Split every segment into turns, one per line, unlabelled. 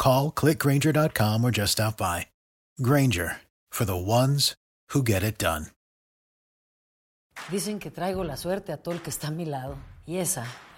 Call clickgranger.com or just stop by. Granger for the ones who get it done.
Dicen que traigo la suerte a todo el que está a mi lado. Y esa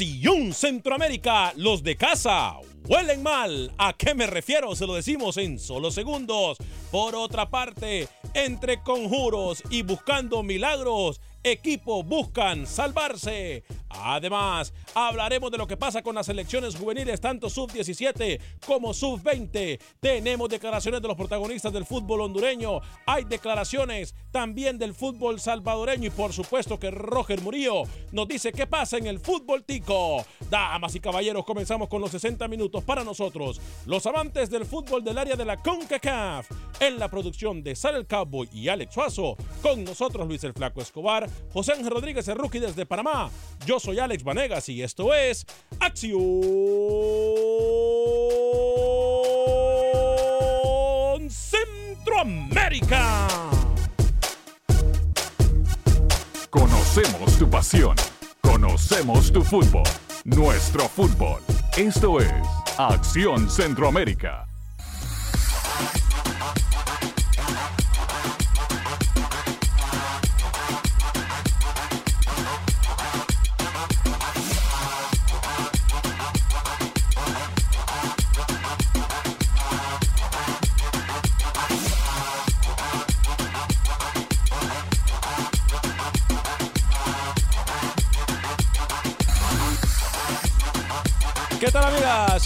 Acción Centroamérica, los de casa huelen mal. ¿A qué me refiero? Se lo decimos en solo segundos. Por otra parte, entre conjuros y buscando milagros, equipos buscan salvarse. Además, hablaremos de lo que pasa con las selecciones juveniles, tanto sub-17 como sub-20. Tenemos declaraciones de los protagonistas del fútbol hondureño. Hay declaraciones también del fútbol salvadoreño. Y por supuesto que Roger Murillo nos dice qué pasa en el fútbol tico. Damas y caballeros, comenzamos con los 60 minutos para nosotros, los amantes del fútbol del área de la CONCACAF. En la producción de Sal el Cowboy y Alex Suazo. Con nosotros Luis el Flaco Escobar, José Ángel Rodríguez el Rookie desde Panamá. Soy Alex Vanegas y esto es Acción Centroamérica.
Conocemos tu pasión. Conocemos tu fútbol. Nuestro fútbol. Esto es Acción Centroamérica.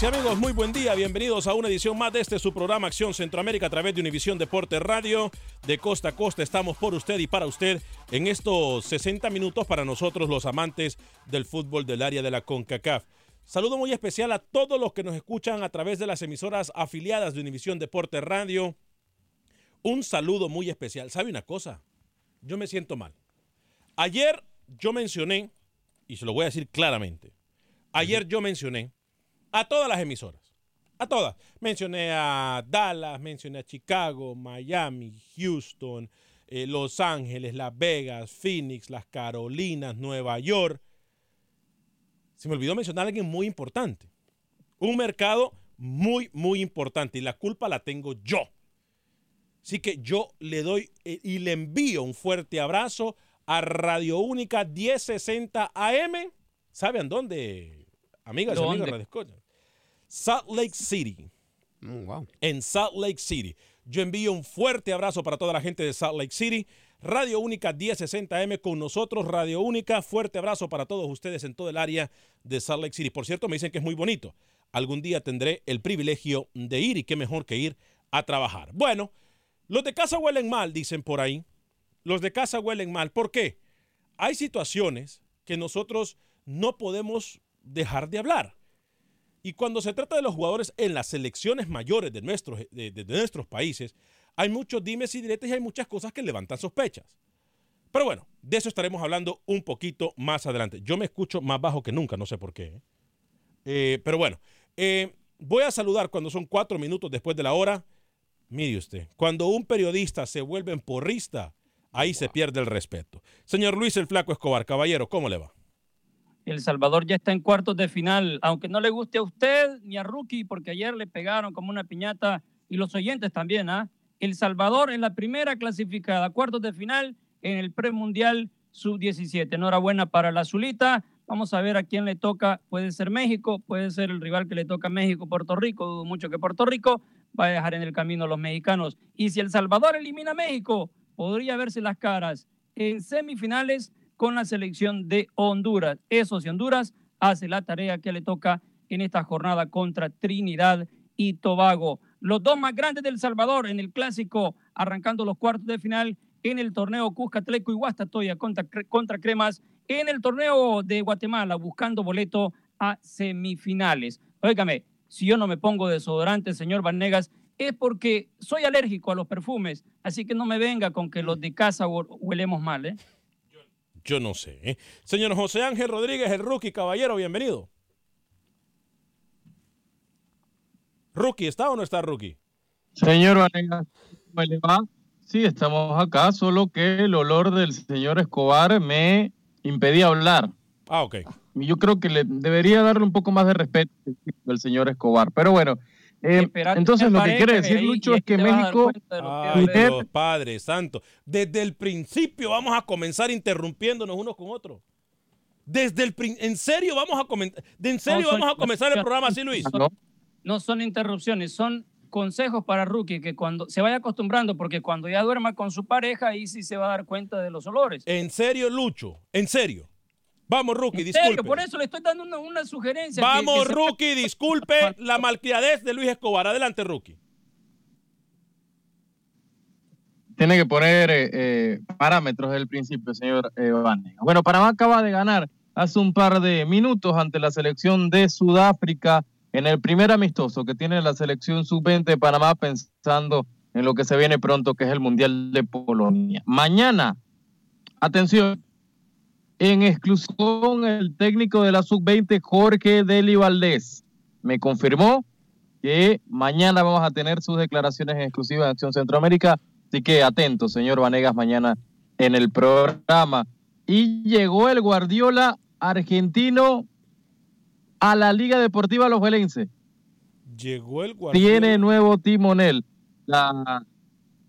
Amigas amigos? Muy buen día, bienvenidos a una edición más de este su programa Acción Centroamérica a través de Univisión Deporte Radio. De costa a costa estamos por usted y para usted en estos 60 minutos para nosotros los amantes del fútbol del área de la CONCACAF. Saludo muy especial a todos los que nos escuchan a través de las emisoras afiliadas de Univisión Deporte Radio. Un saludo muy especial. ¿Sabe una cosa? Yo me siento mal. Ayer yo mencioné, y se lo voy a decir claramente, ayer yo mencioné a todas las emisoras. A todas. Mencioné a Dallas, mencioné a Chicago, Miami, Houston, eh, Los Ángeles, Las Vegas, Phoenix, Las Carolinas, Nueva York. Se me olvidó mencionar a alguien muy importante. Un mercado muy, muy importante. Y la culpa la tengo yo. Así que yo le doy eh, y le envío un fuerte abrazo a Radio Única 1060 AM. ¿Saben dónde? Amigas y amigos de Radio Escucha. Salt Lake City.
wow.
En Salt Lake City. Yo envío un fuerte abrazo para toda la gente de Salt Lake City. Radio Única 1060M con nosotros, Radio Única. Fuerte abrazo para todos ustedes en todo el área de Salt Lake City. Por cierto, me dicen que es muy bonito. Algún día tendré el privilegio de ir y qué mejor que ir a trabajar. Bueno, los de casa huelen mal, dicen por ahí. Los de casa huelen mal. ¿Por qué? Hay situaciones que nosotros no podemos dejar de hablar. Y cuando se trata de los jugadores en las selecciones mayores de nuestros, de, de nuestros países, hay muchos dimes y diretes y hay muchas cosas que levantan sospechas. Pero bueno, de eso estaremos hablando un poquito más adelante. Yo me escucho más bajo que nunca, no sé por qué. ¿eh? Eh, pero bueno, eh, voy a saludar cuando son cuatro minutos después de la hora. Mire usted, cuando un periodista se vuelve porrista, ahí se pierde el respeto. Señor Luis el Flaco Escobar, caballero, ¿cómo le va?
El Salvador ya está en cuartos de final, aunque no le guste a usted ni a Rookie, porque ayer le pegaron como una piñata y los oyentes también, ¿ah? El Salvador es la primera clasificada, cuartos de final en el premundial sub-17. Enhorabuena para la Azulita. Vamos a ver a quién le toca. Puede ser México, puede ser el rival que le toca a México, Puerto Rico. Dudo mucho que Puerto Rico va a dejar en el camino a los mexicanos. Y si El Salvador elimina a México, podría verse las caras en semifinales con la selección de Honduras. Eso si Honduras hace la tarea que le toca en esta jornada contra Trinidad y Tobago. Los dos más grandes del Salvador en el clásico, arrancando los cuartos de final en el torneo Cuscatleco y Guastatoya contra, contra Cremas, en el torneo de Guatemala, buscando boleto a semifinales. Óigame, si yo no me pongo desodorante, señor Vanegas, es porque soy alérgico a los perfumes, así que no me venga con que los de casa huelemos mal, ¿eh?
Yo no sé. ¿eh? Señor José Ángel Rodríguez, el rookie, caballero, bienvenido. Rookie, ¿está o no está Rookie?
Señor Vanegas, ¿cómo le va? Sí, estamos acá, solo que el olor del señor Escobar me impedía hablar.
Ah, ok.
Yo creo que le debería darle un poco más de respeto al señor Escobar. Pero bueno, eh, entonces lo que quiere decir Lucho es que México...
Ay, Dios, Padre Santo. Desde el principio vamos a comenzar interrumpiéndonos unos con otros. Desde el en serio vamos a comentar, de en serio vamos a comenzar el programa así, Luis.
No, no son interrupciones, son consejos para Rookie que cuando se vaya acostumbrando, porque cuando ya duerma con su pareja, ahí sí se va a dar cuenta de los olores.
En serio, Lucho, en serio. Vamos, Rookie,
¿En
disculpe.
Serio? Por eso le estoy dando una, una sugerencia.
Vamos, que, que Rookie, se... disculpe la malcriadez de Luis Escobar. Adelante, Rookie.
Tiene que poner eh, eh, parámetros del principio, señor eh. Bueno, Panamá acaba de ganar hace un par de minutos ante la selección de Sudáfrica en el primer amistoso que tiene la selección sub-20 de Panamá pensando en lo que se viene pronto, que es el Mundial de Polonia. Mañana, atención, en exclusión el técnico de la sub-20, Jorge Deli Valdés, me confirmó que mañana vamos a tener sus declaraciones en exclusiva en Acción Centroamérica, así que atento, señor Vanegas, mañana en el programa. Y llegó el Guardiola argentino a la Liga Deportiva Los.
Llegó el
Guardiola. Tiene nuevo timonel. La,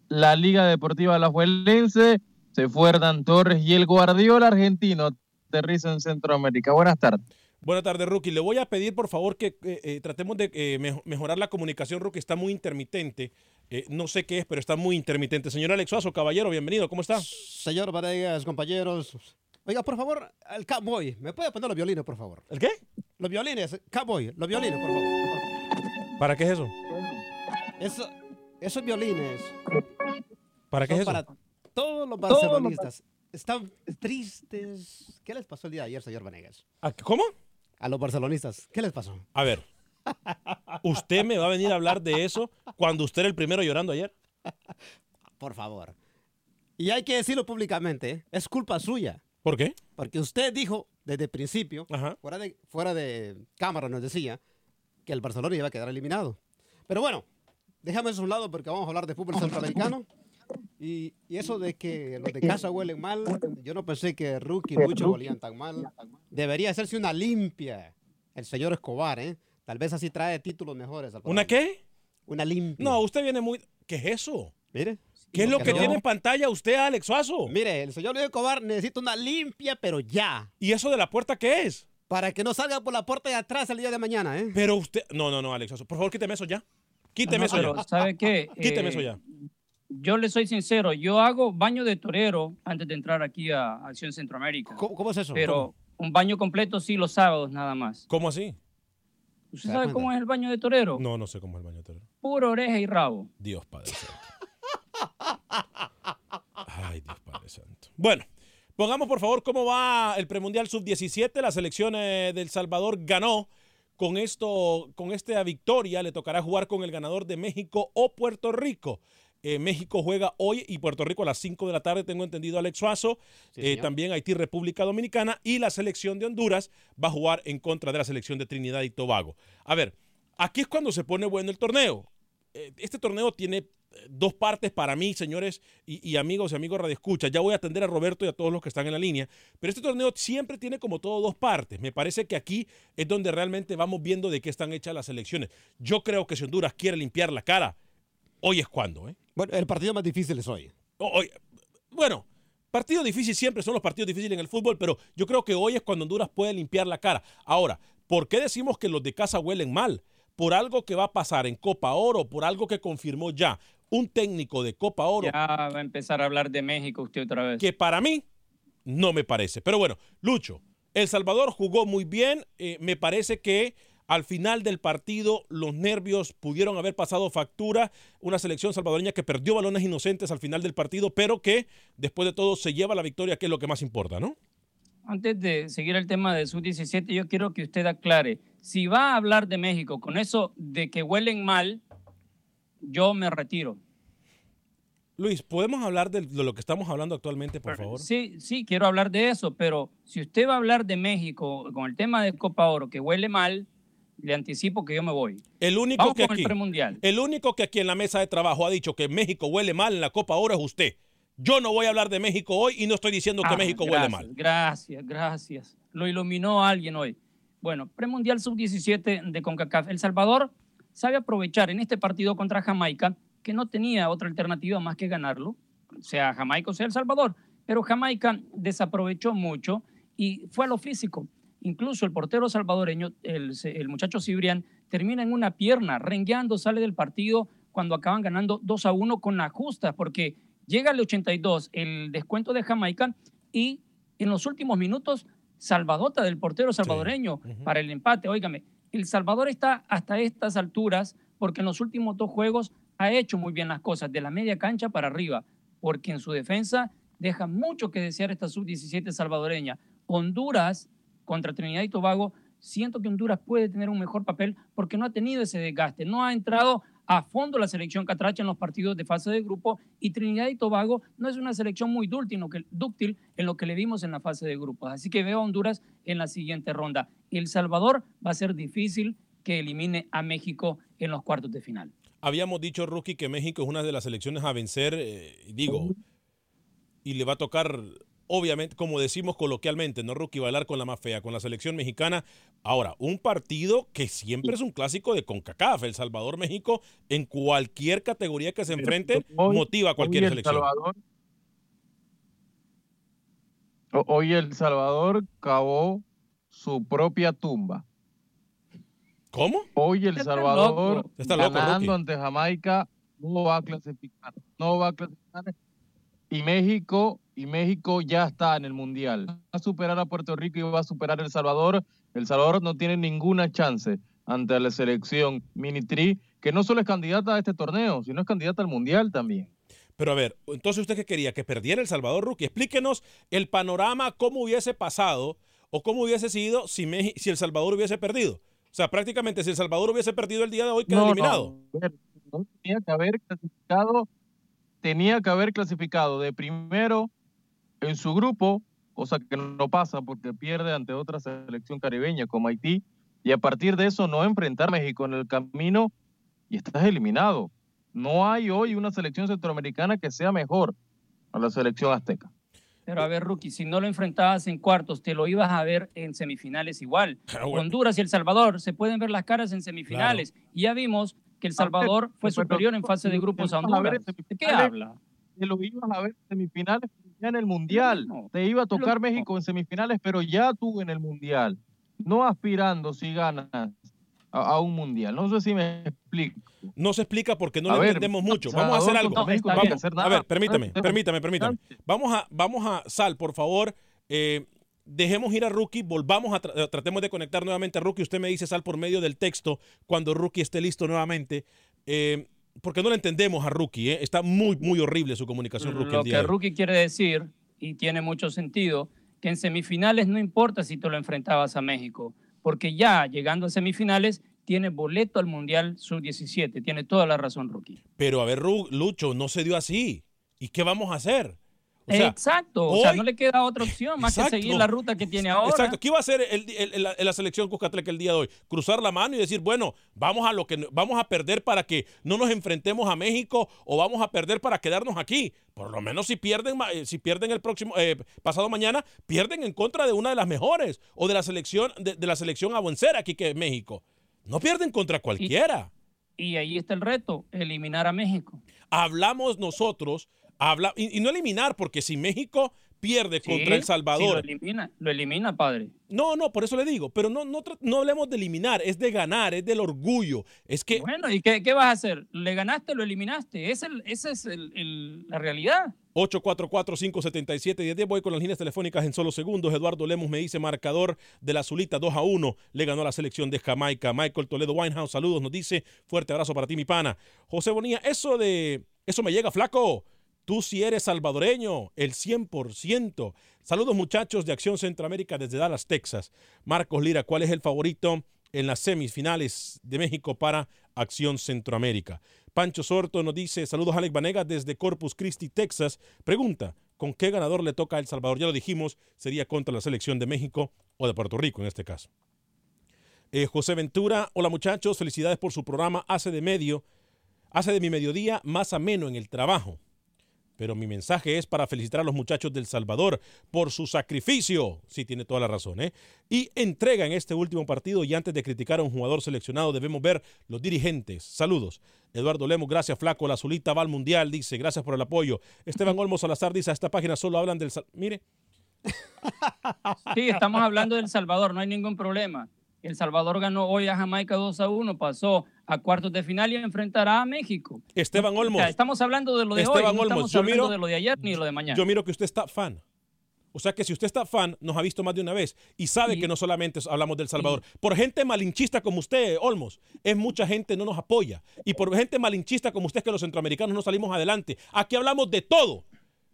la Liga Deportiva Los Velense se fue Hernán Torres y el Guardiola argentino aterriza en Centroamérica. Buenas tardes.
Buenas tardes, Rookie. Le voy a pedir, por favor, que eh, eh, tratemos de eh, mejor, mejorar la comunicación, Rookie. Está muy intermitente. no sé qué es, pero está muy intermitente. Señor Alex Suazo, caballero, bienvenido. ¿Cómo está?
Señor Vanegas, compañeros. Oiga, por favor, el cowboy. ¿Me puede poner los violines, por favor?
¿El qué?
Los violines, cowboy, los violines, por favor.
¿Para qué es eso?
eso esos violines.
¿Para qué es eso?
Para todos los barcelonistas. Están tristes. ¿Qué les pasó el día de ayer, señor Vanegas?
¿Cómo?
A los barcelonistas. ¿Qué les pasó?
A ver. ¿Usted me va a venir a hablar de eso cuando usted era el primero llorando ayer?
Por favor. Y hay que decirlo públicamente. ¿eh? Es culpa suya.
¿Por qué?
Porque usted dijo desde el principio, fuera de, fuera de cámara nos decía, que el Barcelona iba a quedar eliminado. Pero bueno, déjame eso a un lado porque vamos a hablar de fútbol centroamericano. Y, y, eso de que los de casa huelen mal, yo no pensé que Rookie y Lucho olían tan mal. Debería hacerse una limpia el señor Escobar, ¿eh? Tal vez así trae títulos mejores. Al
¿Una qué?
Una limpia.
No, usted viene muy... ¿Qué es eso?
Mire.
¿Qué es lo que no? tiene en pantalla usted, Alex Suazo?
Mire, el señor Luis Escobar necesita una limpia, pero ya.
¿Y eso de la puerta qué es?
Para que no salga por la puerta de atrás el día de mañana, ¿eh?
Pero usted. No, no, no, Alex. Por favor, quíteme eso ya. Quíteme eso
pero,
ya.
¿Sabe qué?
Quíteme
Eh,
eso ya.
Yo le soy sincero, yo hago baño de torero antes de entrar aquí a Acción Centroamérica.
¿Cómo, es eso?
Pero un baño completo sí los sábados nada más.
¿Cómo así?
¿Usted sabe cómo es el baño de torero?
No, no sé cómo es el baño de torero.
Puro oreja y rabo.
Dios Padre Santo. Ay, Dios Padre Santo. Bueno, pongamos por favor cómo va el premundial sub-17. La selección eh, del Salvador ganó. Con esto, con esta victoria, le tocará jugar con el ganador de México o Puerto Rico. Eh, México juega hoy y Puerto Rico a las 5 de la tarde, tengo entendido Alex Suazo.
Sí,
Eh, también Haití, República Dominicana y la selección de Honduras va a jugar en contra de la selección de Trinidad y Tobago. A ver, aquí es cuando se pone bueno el torneo. Eh, este torneo tiene dos partes para mí, señores y, y amigos y amigos Radio Escucha. Ya voy a atender a Roberto y a todos los que están en la línea. Pero este torneo siempre tiene como todo dos partes. Me parece que aquí es donde realmente vamos viendo de qué están hechas las elecciones. Yo creo que si Honduras quiere limpiar la cara, hoy es cuando, ¿eh?
Bueno, el partido más difícil es hoy.
Hoy- bueno, partido difícil siempre son los partidos difíciles en el fútbol, pero yo creo que hoy es cuando Honduras puede limpiar la cara. Ahora, ¿por qué decimos que los de casa huelen mal? Por algo que va a pasar en Copa Oro, por algo que confirmó ya un técnico de Copa Oro.
Ya va a empezar a hablar de México usted otra vez.
Que para mí no me parece. Pero bueno, Lucho, El Salvador jugó muy bien. eh, me parece que al final del partido los nervios pudieron haber pasado factura. Una selección salvadoreña que perdió balones inocentes al final del partido, pero que después de todo se lleva la victoria, que es lo que más importa, ¿no?
Antes de seguir el tema de sub-17, yo quiero que usted aclare. Si va a hablar de México con eso de que huelen mal, yo me retiro.
Luis, ¿podemos hablar de, de lo que estamos hablando actualmente, por favor?
Sí, sí, quiero hablar de eso, pero si usted va a hablar de México con el tema de Copa Oro que huele mal, le anticipo que yo me voy.
El único
Vamos
que
con
aquí,
el premundial.
el único que aquí en la mesa de trabajo ha dicho que México huele mal en la Copa Oro es usted. Yo no voy a hablar de México hoy y no estoy diciendo que
Ah,
México
gracias,
huele mal.
Gracias, gracias. Lo iluminó alguien hoy. Bueno, premundial sub-17 de CONCACAF. El Salvador sabe aprovechar en este partido contra Jamaica, que no tenía otra alternativa más que ganarlo, sea Jamaica o sea El Salvador, pero Jamaica desaprovechó mucho y fue a lo físico. Incluso el portero salvadoreño, el, el muchacho Cibrián, termina en una pierna, rengueando, sale del partido cuando acaban ganando 2 a 1 con la justa, porque llega al 82 el descuento de Jamaica y en los últimos minutos salvadota del portero salvadoreño para el empate. Óigame, El Salvador está hasta estas alturas porque en los últimos dos juegos ha hecho muy bien las cosas, de la media cancha para arriba, porque en su defensa deja mucho que desear esta sub-17 salvadoreña. Honduras contra Trinidad y Tobago, siento que Honduras puede tener un mejor papel porque no ha tenido ese desgaste, no ha entrado a fondo la selección catracha en los partidos de fase de grupo y Trinidad y Tobago no es una selección muy dúctil, en lo que, le vimos en la fase de grupos. Así que veo a Honduras en la siguiente ronda. El Salvador va a ser difícil que elimine a México en los cuartos de final.
Habíamos dicho, Rookie, que México es una de las selecciones a vencer, eh, digo, y le va a tocar, obviamente, como decimos coloquialmente, ¿no, Rookie? Bailar con la más fea, con la selección mexicana. Ahora, un partido que siempre es un clásico de CONCACAF, El Salvador-México, en cualquier categoría que se enfrente,
Hoy-
motiva a cualquier
hoy El
selección.
Salvador, ho- hoy El Salvador cavó su propia tumba.
¿Cómo?
Hoy El
Está
Salvador,
loco.
Está loco,
ganando
Rookie.
ante Jamaica, no va a clasificar. No va a clasificar. Y México, y México ya está en el Mundial. Va a superar a Puerto Rico y va a superar a El Salvador. El Salvador no tiene ninguna chance ante la selección Minitri, que no solo es candidata a este torneo, sino es candidata al Mundial también.
Pero a ver, entonces usted qué quería, que perdiera El Salvador, Rookie. Explíquenos el panorama, cómo hubiese pasado o cómo hubiese sido si, Meji- si El Salvador hubiese perdido. O sea, prácticamente si El Salvador hubiese perdido el día de hoy, queda
No,
eliminado.
no tenía que haber clasificado, tenía que haber clasificado de primero en su grupo, cosa que no pasa porque pierde ante otra selección caribeña como Haití, y a partir de eso no enfrentar a México en el camino y estás eliminado. No hay hoy una selección centroamericana que sea mejor a la selección azteca.
Pero a ver, Rookie, si no lo enfrentabas en cuartos, te lo ibas a ver en semifinales igual.
Bueno.
Honduras y El Salvador se pueden ver las caras en semifinales. Y ya vimos que El Salvador fue
Pero
superior en fase de grupos a
a
Honduras.
en
¿De qué habla?
Te lo ibas a ver en semifinales ya en el Mundial.
No,
Te iba a tocar. México en semifinales, pero ya tú en el Mundial. no aspirando si ganas a, un mundial. No sé si me explico.
No se explica porque no lo entendemos mucho. Vamos a hacer algo. a ver, permítame, permítame, permítame. Vamos a, vamos a, Sal, por favor. Eh, dejemos ir a Rookie, volvamos a eh, tratemos de conectar nuevamente a Rookie. Usted me dice, Sal, por medio del texto, cuando Rookie esté listo nuevamente. Eh, porque no le entendemos a Rookie, está muy, muy horrible su comunicación Rookie.
Lo que Rookie quiere decir, y tiene mucho sentido, que en semifinales no importa si tú lo enfrentabas a México porque ya llegando a semifinales tiene boleto al Mundial Sub-17. Tiene toda la razón, Rookie.
Pero a ver, Lucho, no se dio así. ¿Y qué vamos a hacer?
Exacto, o sea, no le queda otra opción más que seguir la ruta que tiene ahora. Exacto,
¿qué iba a hacer el, la, selección Cuscatleca el día de hoy? Cruzar la mano y decir, bueno, vamos a lo que vamos a perder para que no nos enfrentemos a México o vamos a perder para quedarnos aquí. Por lo menos si pierden, eh, si pierden el próximo eh, pasado mañana, pierden en contra de una de las mejores o de la selección de, la selección aquí que es México. No pierden contra cualquiera.
y ahí está el reto, eliminar a México.
Hablamos nosotros Habla, y, no eliminar, porque si México pierde contra El Salvador.
lo elimina, lo elimina, padre.
No, no, por eso le digo, pero no, no, no hablemos de eliminar, es de ganar, es del orgullo. Es que.
Bueno, ¿y qué, vas a hacer? ¿Le ganaste lo eliminaste? Es el, esa es el, la realidad.
844-577-1010. Voy con las líneas telefónicas en solo segundos. Eduardo Lemos me dice marcador de la Azulita 2 a 1. Le ganó a la selección de Jamaica. Michael Toledo Winehouse, saludos, nos dice. Fuerte abrazo para ti, mi pana. José Bonilla, eso de. Eso me llega, flaco. Tú sí eres salvadoreño, el 100%. Saludos muchachos de Acción Centroamérica desde Dallas, Texas. Marcos Lira, ¿cuál es el favorito en las semifinales de México para Acción Centroamérica? Pancho Sorto nos dice, saludos Alex Vanegas desde Corpus Christi, Texas. Pregunta, ¿con qué ganador le toca a El Salvador? Ya lo dijimos, sería contra la selección de México o de Puerto Rico en este caso. Eh, José Ventura, hola muchachos, felicidades por su programa. Hace de medio, hace de mi mediodía más ameno en el trabajo. Pero mi mensaje es para felicitar a los muchachos del Salvador por su sacrificio. Sí, tiene toda la razón, ¿eh? Y entrega en este último partido. Y antes de criticar a un jugador seleccionado, debemos ver los dirigentes. Saludos. Eduardo Lemos, gracias, Flaco. La azulita va al mundial, dice. Gracias por el apoyo. Esteban Olmos Salazar dice: a esta página solo hablan del. Mire.
Sí, estamos hablando del Salvador, no hay ningún problema. El Salvador ganó hoy a Jamaica 2 a 1, pasó a cuartos de final y enfrentará a México.
Esteban Olmos.
estamos hablando de lo de
Esteban
hoy, no
estamos
hablando de lo de ayer ni de lo de mañana.
Yo miro que usted está fan. O sea que si usted está fan, nos ha visto más de una vez y sabe que no solamente hablamos del Salvador. Por gente malinchista como usted, Olmos, es mucha gente no nos apoya. Y por gente malinchista como usted, que los centroamericanos no salimos adelante. Aquí hablamos de todo.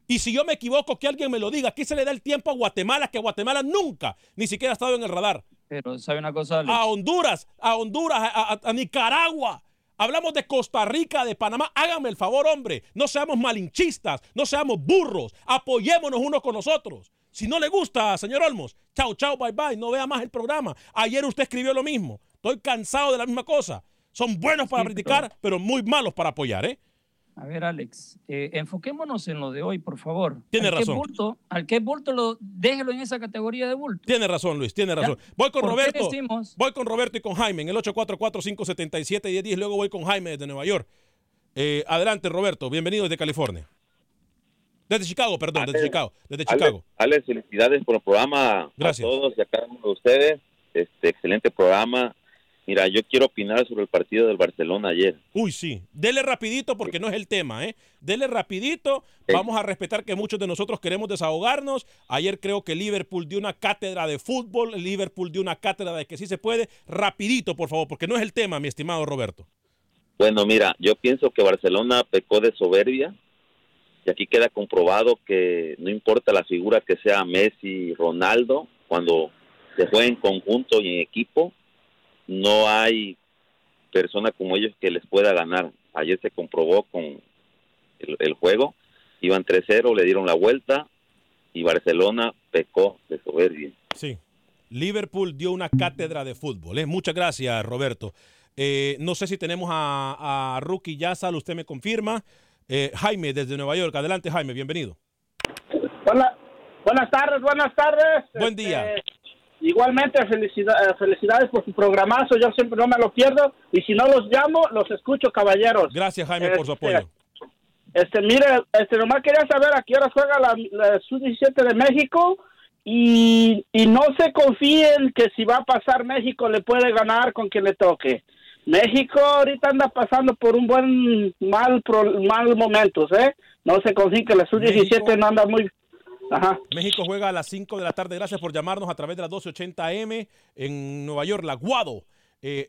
Y si yo me equivoco, que alguien me lo diga. Aquí se le da el tiempo a Guatemala, que Guatemala nunca ni siquiera ha estado en el radar.
Pero, ¿sabe una cosa?
A Honduras, a Honduras, a, Nicaragua. Hablamos de Costa Rica, de Panamá. Hágame el favor, hombre. No seamos malinchistas, no seamos burros. Apoyémonos unos con nosotros. Si no le gusta, señor Olmos, chao, chao, bye, bye. No vea más el programa. Ayer usted escribió lo mismo. Estoy cansado de la misma cosa. Son buenos para criticar, pero muy malos para apoyar, ¿eh?
A ver, Alex, eh, enfoquémonos en lo de hoy, por favor.
Tiene razón.
bulto, al que bulto lo, déjelo en esa categoría de bulto.
Tiene razón, Luis, tiene razón. Voy con Roberto. Voy con Roberto y con Jaime en el 844-577-1010. Luego voy con Jaime desde Nueva York. Eh, adelante, Roberto. Bienvenido desde California. Desde Chicago, perdón, desde Chicago. Desde Chicago.
Alex, felicidades por el programa.
Gracias.
A todos y a cada uno de ustedes. Este excelente programa. Mira, yo quiero opinar sobre el partido del Barcelona ayer.
Uy, sí. Dele rapidito porque no es el tema, ¿eh? Dele rapidito. Vamos a respetar que muchos de nosotros queremos desahogarnos. Ayer creo que Liverpool dio una cátedra de fútbol, Liverpool dio una cátedra de que sí se puede. Rapidito, por favor, porque no es el tema, mi estimado Roberto.
Bueno, mira, yo pienso que Barcelona pecó de soberbia y aquí queda comprobado que no importa la figura que sea Messi, Ronaldo, cuando se juega en conjunto y en equipo, no hay persona como ellos que les pueda ganar. Ayer se comprobó con el, juego, iban 3-0, le dieron la vuelta y Barcelona pecó de soberbia.
Sí, Liverpool dio una cátedra de fútbol. ¿eh? Muchas gracias, Roberto. Eh, no sé si tenemos a, a Rookie Yazal, usted me confirma. Eh, Jaime, desde Nueva York. Adelante, Jaime, bienvenido.
buenas tardes, buenas tardes.
Buen día.
Este, Igualmente, eh, felicidades por su programazo, yo siempre no me lo pierdo y si no los llamo, los escucho, caballeros.
Gracias, Jaime, por su apoyo.
Este, mire, este, nomás quería saber a qué hora juega la, Sub-17 de México y, y no se confíen que si va a pasar México le puede ganar con quien le toque. México ahorita anda pasando por un buen mal pro- mal momentos, ¿eh? No se confíen que la sub-17 no anda muy Ajá.
México juega a las 5 de la tarde. Gracias por llamarnos a través de la 1280 AM en Nueva York, La Guado.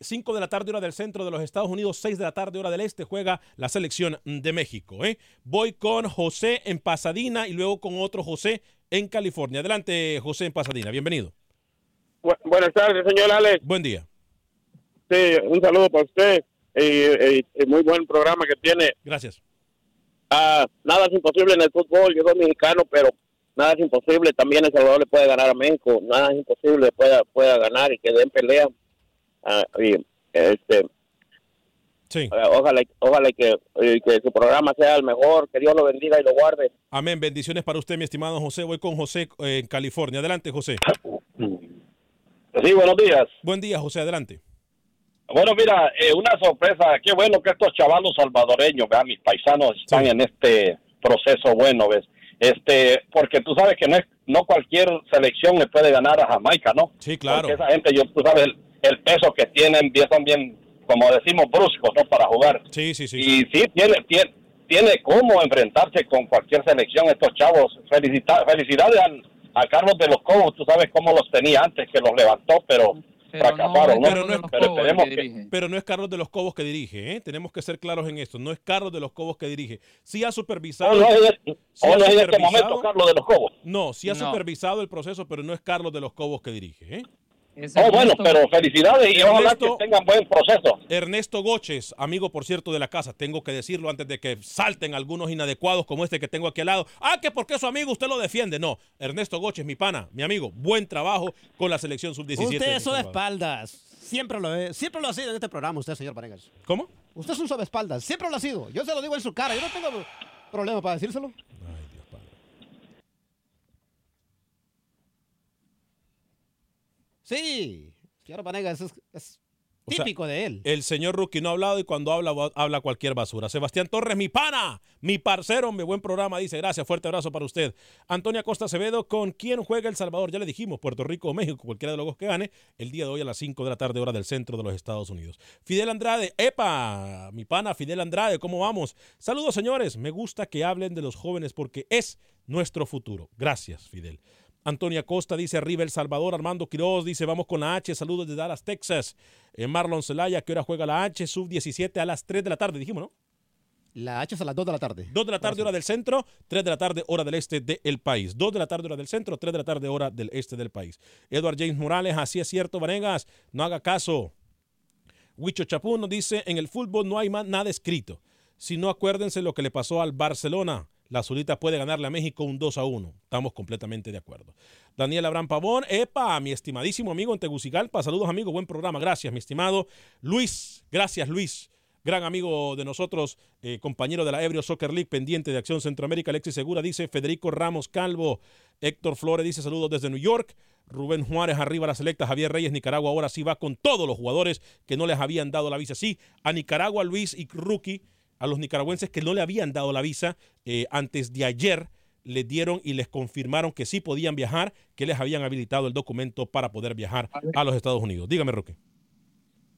5 de la tarde hora del centro de los Estados Unidos, 6 de la tarde hora del este juega la selección de México. ¿eh? Voy con José en Pasadena y luego con otro José en California. Adelante, José en Pasadena. Bienvenido.
Bu- buenas tardes, señor Alex.
Buen día.
Sí, un saludo para usted. Y, y- y muy buen programa que tiene.
Gracias.
Ah, nada es imposible en el fútbol. Yo soy mexicano, pero nada es imposible. También El Salvador le puede ganar a México. Nada es imposible. Pueda, pueda ganar y que den pelea. Ah, y, este,
Sí.
ah, ojalá, ojalá que, su programa sea el mejor. Que Dios lo bendiga y lo guarde.
Amén. Bendiciones para usted, mi estimado José. Voy con José eh, en California. Adelante, José.
Sí, buenos días.
Buen día, José. Adelante.
Bueno, mira, eh, una sorpresa. Qué bueno que estos chavalos salvadoreños, vean, mis paisanos están en este proceso bueno, ¿ves? Este, porque tú sabes que no es, no cualquier selección le puede ganar a Jamaica, ¿no?
Sí, claro.
Porque esa gente, yo, tú sabes el, el peso que tienen, son bien, como decimos, bruscos, ¿no? Para jugar.
Sí, sí, sí.
Y sí, tiene, tiene, tiene cómo enfrentarse con cualquier selección estos chavos. Felicita, felicidades al- a Carlos de los Cobos, tú sabes cómo los tenía antes, que los levantó, pero, fracasaron, ¿no?
Pero no, es,
Pero esperemos que-
pero no es Carlos de los Cobos que dirige, ¿eh? Tenemos que ser claros en esto. No es Carlos de los Cobos que dirige. Sí ha supervisado.
No es
sí ha
este
supervisado-
momento Carlos de los Cobos.
No, sí ha
No.
supervisado el proceso, pero no es Carlos de los Cobos que dirige, ¿eh?
Oh, bueno, pero felicidades y ojalá que tengan buen proceso.
Ernesto Goches, amigo por cierto de la casa, tengo que decirlo antes de que salten algunos inadecuados como este que tengo aquí al lado. Ah, que porque es su amigo usted lo defiende. No, Ernesto Goches, mi pana, mi amigo, buen trabajo con la selección sub-17.
Usted es de espaldas. Siempre lo es. Siempre lo ha sido en este programa, usted, señor Vanegas.
¿Cómo?
Usted es un espaldas. Siempre lo ha sido. Yo se lo digo en su cara. Yo no tengo problema para decírselo. Sí, señor Vanegas es, es
O sea,
típico de él.
El señor Rookie no ha hablado y cuando habla, habla cualquier basura. Sebastián Torres, mi pana, mi parcero, mi buen programa, dice gracias, fuerte abrazo para usted. Antonia Costa Acevedo, ¿con quién juega El Salvador? Ya le dijimos, Puerto Rico o México, cualquiera de los dos que gane, el día de hoy a las 5 de la tarde, hora del centro de los Estados Unidos. Fidel Andrade, epa, mi pana Fidel Andrade, ¿cómo vamos? Saludos señores, me gusta que hablen de los jóvenes porque es nuestro futuro. Gracias, Fidel. Antonia Costa dice arriba El Salvador. Armando Quiroz dice vamos con la H. Saludos de Dallas, Texas. Eh, Marlon Zelaya, ¿qué hora juega la H? Sub 17 a las 3 de la tarde, dijimos, ¿no?
La H es a las 2 de la tarde.
2 de la tarde, hora del centro, 3 de la tarde, hora del este del país. 2 de la tarde, hora del centro, 3 de la tarde, hora del este del país. Edward James Morales, así es cierto, Vanegas, no haga caso. Huicho Chapún nos dice, en el fútbol no hay más nada escrito. Si no, acuérdense lo que le pasó al Barcelona. La Azulita puede ganarle a México un 2 a 1. Estamos completamente de acuerdo. Daniel Abraham Pavón, epa, mi estimadísimo amigo en Tegucigalpa. Saludos, amigo, buen programa. Gracias, mi estimado Luis. Gracias, Luis. Gran amigo de nosotros, eh, compañero de la Ebrio Soccer League, pendiente de Acción Centroamérica. Alexis Segura dice, Federico Ramos Calvo. Héctor Flores dice, saludos desde New York. Rubén Juárez arriba la selecta. Javier Reyes, Nicaragua ahora sí va con todos los jugadores que no les habían dado la visa. Sí, a Nicaragua, Luis y Rookie, a los nicaragüenses que no le habían dado la visa eh, antes de ayer, les dieron y les confirmaron que sí podían viajar, que les habían habilitado el documento para poder viajar a los Estados Unidos. Dígame, Rookie.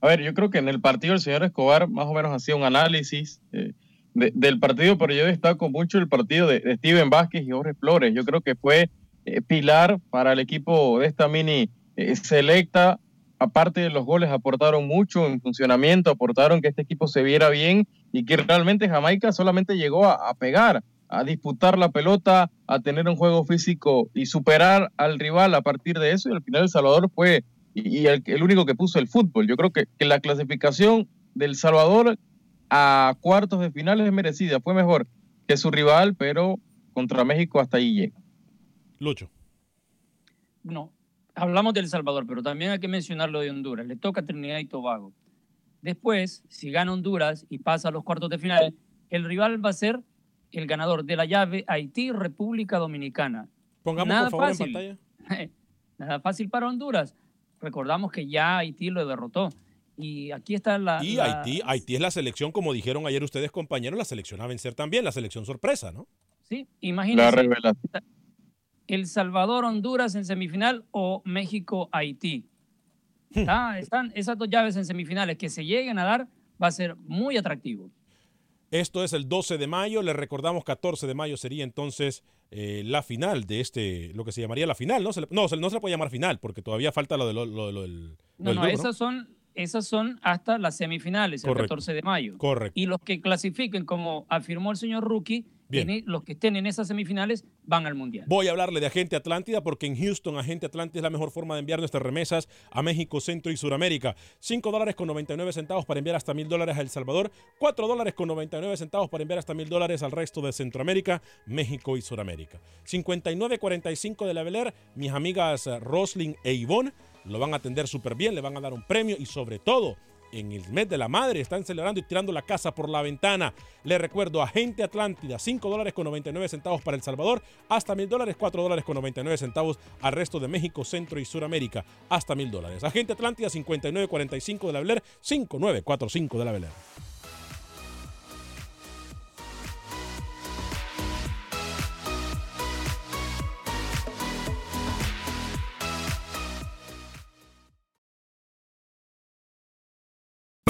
A ver, yo creo que en el partido el señor Escobar más o menos hacía un análisis eh, de- del partido, pero yo destaco mucho el partido de, de Steven Vázquez y Jorge Flores. Yo creo que fue eh, pilar para el equipo de esta mini eh, selecta. Aparte de los goles, aportaron mucho en funcionamiento, aportaron que este equipo se viera bien y que realmente Jamaica solamente llegó a, a pegar, a disputar la pelota, a tener un juego físico y superar al rival a partir de eso. Y al final El Salvador fue y y el, el único que puso el fútbol. Yo creo que, que la clasificación del Salvador a cuartos de finales es merecida. Fue mejor que su rival, pero contra México hasta ahí llega.
Lucho.
No, hablamos de El Salvador, pero también hay que mencionar lo de Honduras. Le toca a Trinidad y Tobago. Después, si gana Honduras y pasa a los cuartos de final, el rival va a ser el ganador de la llave Haití-República Dominicana.
Pongamos
Nada
por favor
fácil.
en pantalla.
Nada fácil para Honduras. Recordamos que ya Haití lo derrotó. Y aquí está la...
Y
la-
Haití, Haití es la selección, como dijeron ayer ustedes, compañeros, la selección a vencer también, la selección sorpresa, ¿no?
Sí, imagínense. El Salvador-Honduras en semifinal o México-Haití. Ah, están esas dos llaves en semifinales que se lleguen a dar va a ser muy atractivo.
Esto es el 12 de mayo, le recordamos 14 de mayo sería entonces eh, la final de este, lo que se llamaría la final, ¿no? Se le, no, no se le puede llamar final porque todavía falta lo, de, lo, lo, del...
No, no, esas son esas son hasta las semifinales, el 14 de mayo.
Correcto.
Y los que clasifiquen, como afirmó el señor Rookie, los que estén en esas semifinales van al Mundial.
Voy a hablarle de Agente Atlántida porque en Houston Agente Atlántida es la mejor forma de enviar nuestras remesas a México, Centro y Suramérica. 5 dólares con 99 centavos para enviar hasta mil dólares a El Salvador. 4 dólares con 99 centavos para enviar hasta mil dólares al resto de Centroamérica, México y Suramérica. 59.45 de la Beler, mis amigas eh, Roslyn e Ivonne lo van a atender súper bien, le van a dar un premio y sobre todo en el mes de la madre están celebrando y tirando la casa por la ventana. Le recuerdo, Agente Atlántida, 5 dólares con 99 centavos para El Salvador, hasta mil dólares, 4 dólares con 99 centavos al resto de México, Centro y Suramérica, hasta mil dólares. Agente Atlántida, 5945 de la Beler, 5945 de la Beler.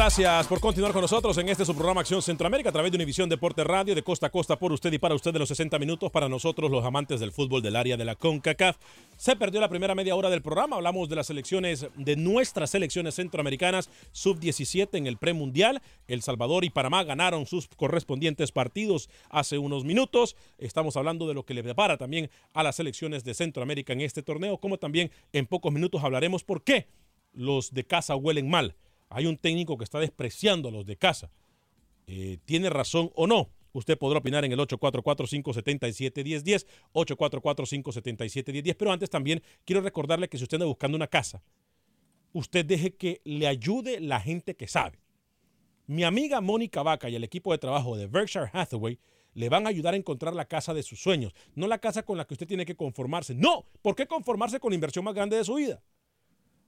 Gracias por continuar con nosotros en este su programa Acción Centroamérica a través de Univisión Deporte Radio de costa a costa por usted y para usted de los 60 minutos para nosotros los amantes del fútbol del área de la CONCACAF. Se perdió la primera media hora del programa, hablamos de las selecciones de nuestras selecciones centroamericanas sub-17 en el premundial. El Salvador y Panamá ganaron sus correspondientes partidos hace unos minutos. Estamos hablando de lo que le prepara también a las selecciones de Centroamérica en este torneo, como también en pocos minutos hablaremos por qué los de casa huelen mal hay un técnico que está despreciando a los de casa. Eh, ¿Tiene razón o no? Usted podrá opinar en el 844-577-1010, 844-577-1010, pero antes también quiero recordarle que si usted anda buscando una casa, usted deje que le ayude la gente que sabe. Mi amiga Mónica Vaca y el equipo de trabajo de Berkshire Hathaway le van a ayudar a encontrar la casa de sus sueños, no la casa con la que usted tiene que conformarse. No, ¿por qué conformarse con la inversión más grande de su vida?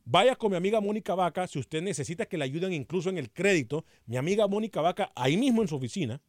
Vaya con mi amiga Mónica Vaca, si usted necesita que le ayuden incluso en el crédito, mi amiga Mónica Vaca, ahí mismo en su oficina,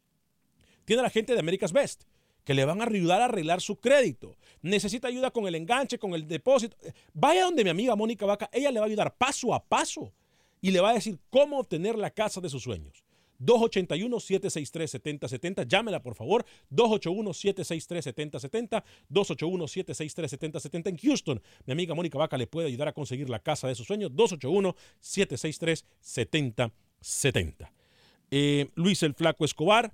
tiene a la gente de America's Best que le van a ayudar a arreglar su crédito. Necesita ayuda con el enganche, con el depósito. Vaya donde mi amiga Mónica Vaca, ella le va a ayudar paso a paso y le va a decir cómo obtener la casa de sus sueños. 281-763-7070. Llámela, por favor. 281-763-7070. 281-763-7070 en Houston. Mi amiga Mónica Vaca le puede ayudar a conseguir la casa de sus sueños. 281-763-7070. Eh, Luis el Flaco Escobar.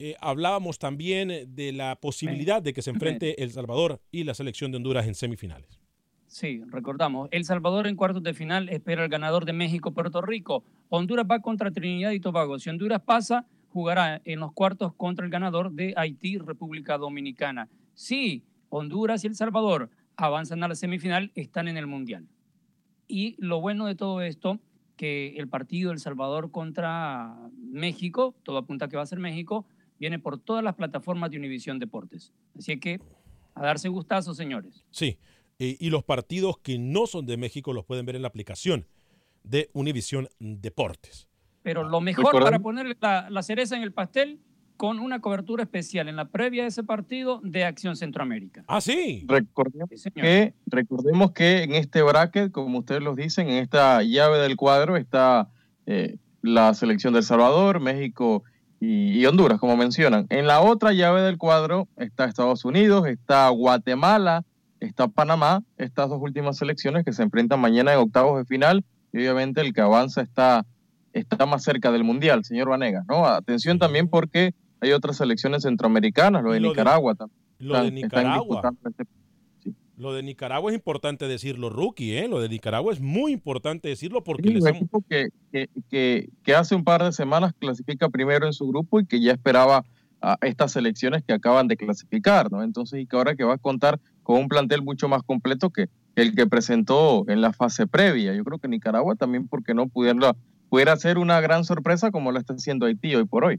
Eh, hablábamos también de la posibilidad de que se enfrente El Salvador y la selección de Honduras en semifinales.
Sí, recordamos. El Salvador en cuartos de final espera al ganador de México-Puerto Rico. Honduras va contra Trinidad y Tobago. Si Honduras pasa, jugará en los cuartos contra el ganador de Haití-República Dominicana. Si Honduras y El Salvador avanzan a la semifinal, están en el Mundial. Y lo bueno de todo esto, que el partido El Salvador contra México, todo apunta que va a ser México, viene por todas las plataformas de Univisión Deportes. Así que a darse gustazo, señores.
Sí. Eh, y los partidos que no son de México los pueden ver en la aplicación de Univisión Deportes.
Pero lo mejor para poner la, cereza en el pastel con una cobertura especial en la previa de ese partido de Acción Centroamérica.
Ah, sí.
Recordemos, que, recordemos que en este bracket, como ustedes lo dicen, en esta llave del cuadro está eh, la selección de El Salvador, México y, Honduras, como mencionan. En la otra llave del cuadro está Estados Unidos, está Guatemala, está Panamá, estas dos últimas selecciones que se enfrentan mañana en octavos de final y obviamente el que avanza está, está más cerca del Mundial, señor Vanegas, ¿no? Atención también porque hay otras selecciones centroamericanas, lo de Nicaragua también.
Lo de Nicaragua. Este lo de Nicaragua es importante decirlo, rookie, ¿eh? Lo de Nicaragua es muy importante decirlo porque...
un equipo que, que, que, hace un par de semanas clasifica primero en su grupo y que ya esperaba a estas selecciones que acaban de clasificar, ¿no? Entonces, y que ahora que va a contar con un plantel mucho más completo que el que presentó en la fase previa. Yo creo que Nicaragua también, porque no pudiera, pudiera ser una gran sorpresa como lo está haciendo Haití hoy por hoy.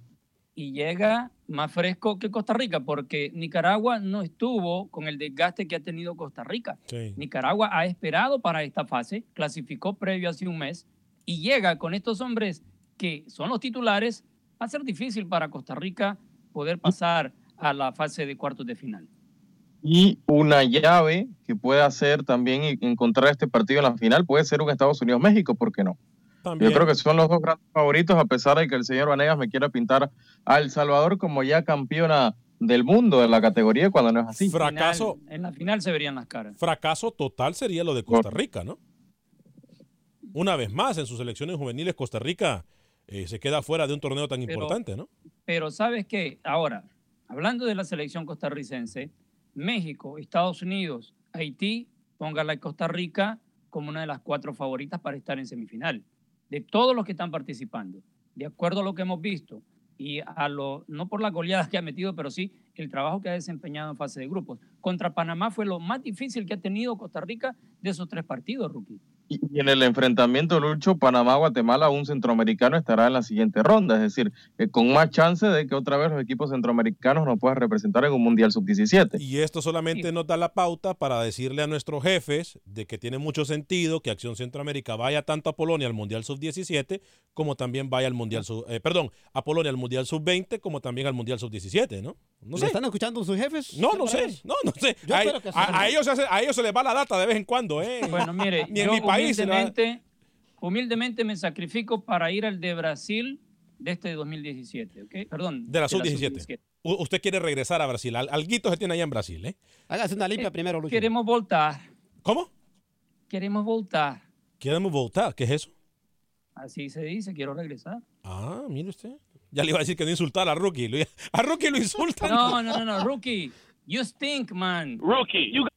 Y llega más fresco que Costa Rica, porque Nicaragua no estuvo con el desgaste que ha tenido Costa Rica. Nicaragua ha esperado para esta fase, clasificó previo hace un mes y llega con estos hombres que son los titulares. Va a ser difícil para Costa Rica poder pasar a la fase de cuartos de final.
Y una llave que puede hacer también encontrar este partido en la final puede ser un Estados Unidos-México, ¿por qué no? Yo creo que son los dos grandes favoritos, a pesar de que el señor Vanegas me quiera pintar a El Salvador como ya campeona del mundo en la categoría cuando no es así.
Fracaso.
en la final se verían las caras.
Fracaso total sería lo de Costa Rica, ¿no? Una vez más, en sus elecciones juveniles, Costa Rica eh, se queda fuera de un torneo tan importante, ¿no?
Pero sabes qué, ahora, hablando de la selección costarricense, México, Estados Unidos, Haití, póngala a Costa Rica como una de las cuatro favoritas para estar en semifinal de todos los que están participando, de acuerdo a lo que hemos visto y a lo, no por las goleadas que ha metido, pero sí el trabajo que ha desempeñado en fase de grupos. Contra Panamá fue lo más difícil que ha tenido Costa Rica de esos tres partidos, Rookie.
Y en el enfrentamiento, Lucho, Panamá-Guatemala, un centroamericano estará en la siguiente ronda, es decir, eh, con más chance de que otra vez los equipos centroamericanos nos puedan representar en un Mundial Sub-17.
Y esto solamente nos da la pauta para decirle a nuestros jefes de que tiene mucho sentido que Acción Centroamérica vaya tanto a Polonia al Mundial Sub-17 como también vaya al Mundial Sub... Eh, perdón, a Polonia al Mundial Sub-20 como también al Mundial Sub-17, ¿no?
No sé. ¿Están escuchando sus jefes?
No, no sé. No, no sé. a, ellos se a, ellos se les va la data de vez en cuando, ¿eh?
Bueno, mire, Ni en mi país. Humildemente, humildemente me sacrifico para ir al de Brasil de este 2017, ¿ok? Perdón.
De la sub-17. Usted quiere regresar a Brasil. Alguito se tiene allá en Brasil, ¿eh?
Hágase una limpia eh, primero, Lucho.
Queremos voltar.
¿Cómo?
Queremos voltar.
Queremos voltar. ¿Qué es eso?
Así se dice, quiero regresar.
Ah, mire usted. Ya le iba a decir que no insultar a Rookie. A Rookie lo insultan.
No, no, no, no, Rookie. You stink, man.
Rookie, you got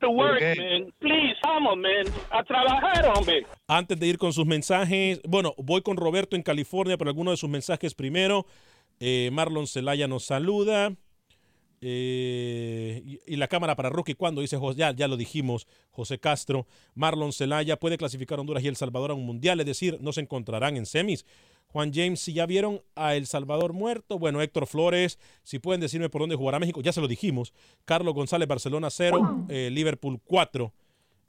to work, man. Please, vamos, man. A trabajar, hombre.
Antes de ir con sus mensajes, bueno, voy con Roberto en California por alguno de sus mensajes primero. Eh, Marlon Zelaya nos saluda. Eh, y, la cámara para Rookie, cuando dice ya, ya lo dijimos, José Castro, Marlon Zelaya puede clasificar Honduras y El Salvador a un mundial, es decir, no se encontrarán en semis. Juan James, si ya vieron a El Salvador muerto, bueno, Héctor Flores, si pueden decirme por dónde jugará México, ya se lo dijimos. Carlos González, Barcelona 0, eh, Liverpool 4.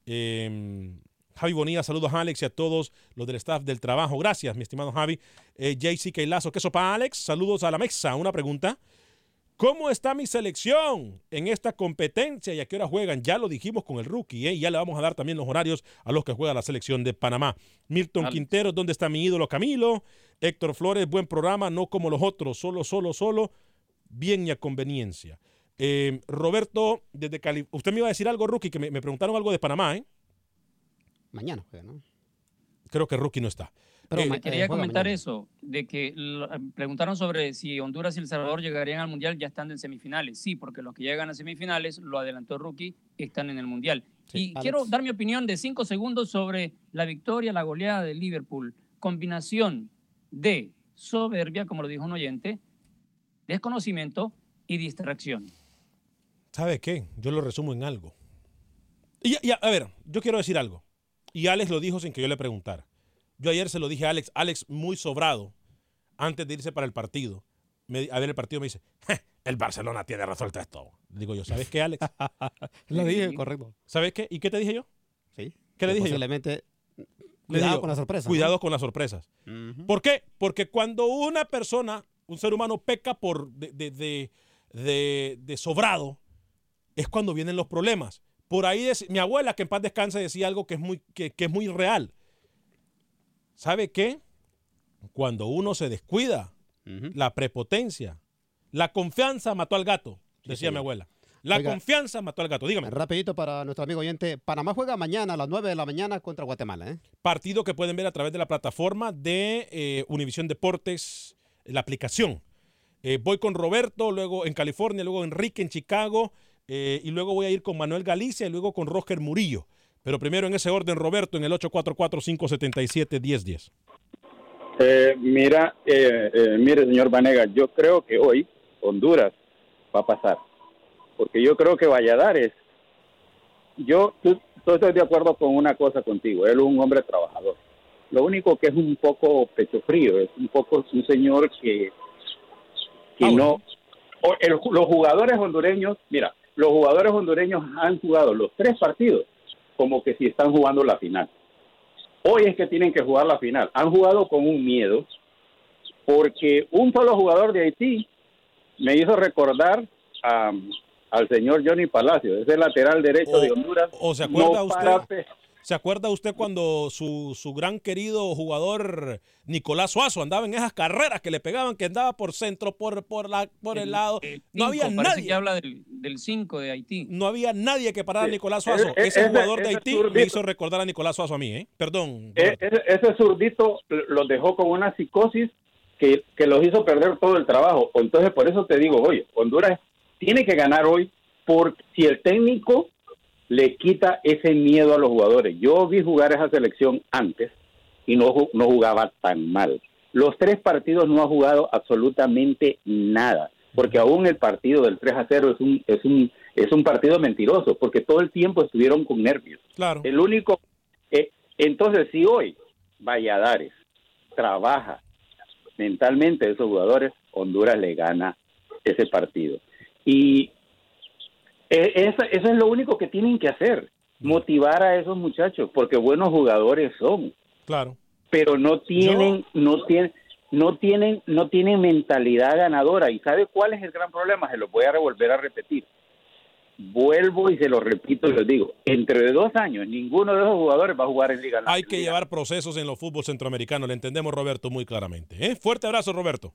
Em, Javi Bonilla, saludos a Alex y a todos los del staff del trabajo. Gracias, mi estimado Javi. Eh, JC Keilazo, ¿qué sopa, Alex? Saludos a la mesa. Una pregunta. ¿Cómo está mi selección en esta competencia y a qué hora juegan? Ya lo dijimos con el rookie, ¿eh? ya le vamos a dar también los horarios a los que juega la selección de Panamá. Milton Quintero, ¿dónde está mi ídolo Camilo? Héctor Flores, buen programa, no como los otros, solo, solo, solo, bien y a conveniencia. Eh, Roberto, desde Cali, usted me iba a decir algo, rookie, que me, me preguntaron algo de Panamá, ¿eh?
Mañana ¿no?
Creo que rookie no está.
Pero me quería comentar eso, de que preguntaron sobre si Honduras y El Salvador llegarían al Mundial ya estando en semifinales. Sí, porque los que llegan a semifinales, lo adelantó Rookie, están en el Mundial. y quiero dar mi opinión de cinco segundos sobre la victoria, la goleada de Liverpool. Combinación de soberbia, como lo dijo un oyente, desconocimiento y distracción.
¿Sabe qué? Yo lo resumo en algo. Y, y a ver, yo quiero decir algo. Y Alex lo dijo sin que yo le preguntara. Yo ayer se lo dije a Alex, Alex muy sobrado, antes de irse para el partido. a ver el partido me dice, el Barcelona tiene resuelto esto. Digo yo, ¿sabes qué, Alex?
lo dije, correcto.
¿Sabes qué? ¿Y qué te dije yo?
Sí.
¿Qué le dije
posiblemente, Cuidado con las sorpresas.
Cuidado con las sorpresas. ¿Por qué? Porque cuando una persona, un ser humano, peca por de, de, sobrado, es cuando vienen los problemas. Por ahí mi abuela, que en paz descanse, decía algo que es muy, que es muy real. ¿Sabe qué? Cuando uno se descuida, la prepotencia, la confianza mató al gato, decía mi abuela. La confianza mató al gato. Dígame.
Rapidito para nuestro amigo oyente. Panamá juega mañana a las 9 de la mañana contra Guatemala. ¿eh?
Partido que pueden ver a través de la plataforma de eh, Univisión Deportes, la aplicación. Eh, voy con Roberto, luego en California, luego Enrique en Chicago, eh, y luego voy a ir con Manuel Galicia y luego con Roger Murillo. Pero primero en ese orden, Roberto, en el 844-577-1010.
Eh, mira, eh, eh, mire, señor Vanega, yo creo que hoy Honduras va a pasar. Porque yo creo que Valladares, yo estoy de acuerdo con una cosa contigo, él es un hombre trabajador. Lo único que es un poco pecho frío, es un poco un señor que, sino o el- los jugadores hondureños, mira, los jugadores hondureños han jugado los tres partidos como que si están jugando la final. Hoy es que tienen que jugar la final. Han jugado con un miedo porque un solo jugador de Haití me hizo recordar a- al señor Johnny Palacio, ese lateral derecho de Honduras.
¿O se acuerda
no
usted?
para
¿Se acuerda usted cuando su, su gran querido jugador Nicolás Suazo andaba en esas carreras que le pegaban, que andaba por centro, por, por, la, por el, lado? no había
Cinco,
nadie.
que habla del 5 de Haití.
No había nadie que parara a
Sí.
Nicolás Suazo.
E- e-
Ese
ese-
jugador de
ese
Haití me hizo recordar a Nicolás Suazo a mí, ¿eh? Perdón.
E- ese, ese zurdito los dejó con una psicosis que, que los hizo perder todo el trabajo. Entonces, por eso te digo, oye, Honduras tiene que ganar hoy porque si el técnico le quita ese miedo a los jugadores. Yo vi jugar esa selección antes y no, no jugaba tan mal. Los tres partidos no ha jugado absolutamente nada, porque aún el partido del 3 a 0 es un, es un, es un partido mentiroso, porque todo el tiempo estuvieron con nervios.
Claro.
El único, eh, entonces si hoy Valladares trabaja mentalmente esos jugadores, Honduras le gana ese partido. Y eso, eso es lo único que tienen que hacer, motivar a esos muchachos, porque buenos jugadores son,
Claro.
pero no tienen, no tienen, no tienen, no tienen mentalidad ganadora. ¿Y sabe cuál es el gran problema? Se lo voy a volver a repetir. Vuelvo y se lo repito y lo digo. Entre dos años, ninguno de esos jugadores va a jugar en Liga
Hay que llevar procesos en los fútbol centroamericanos. Le entendemos, Roberto, muy claramente. ¿eh? Fuerte abrazo, Roberto.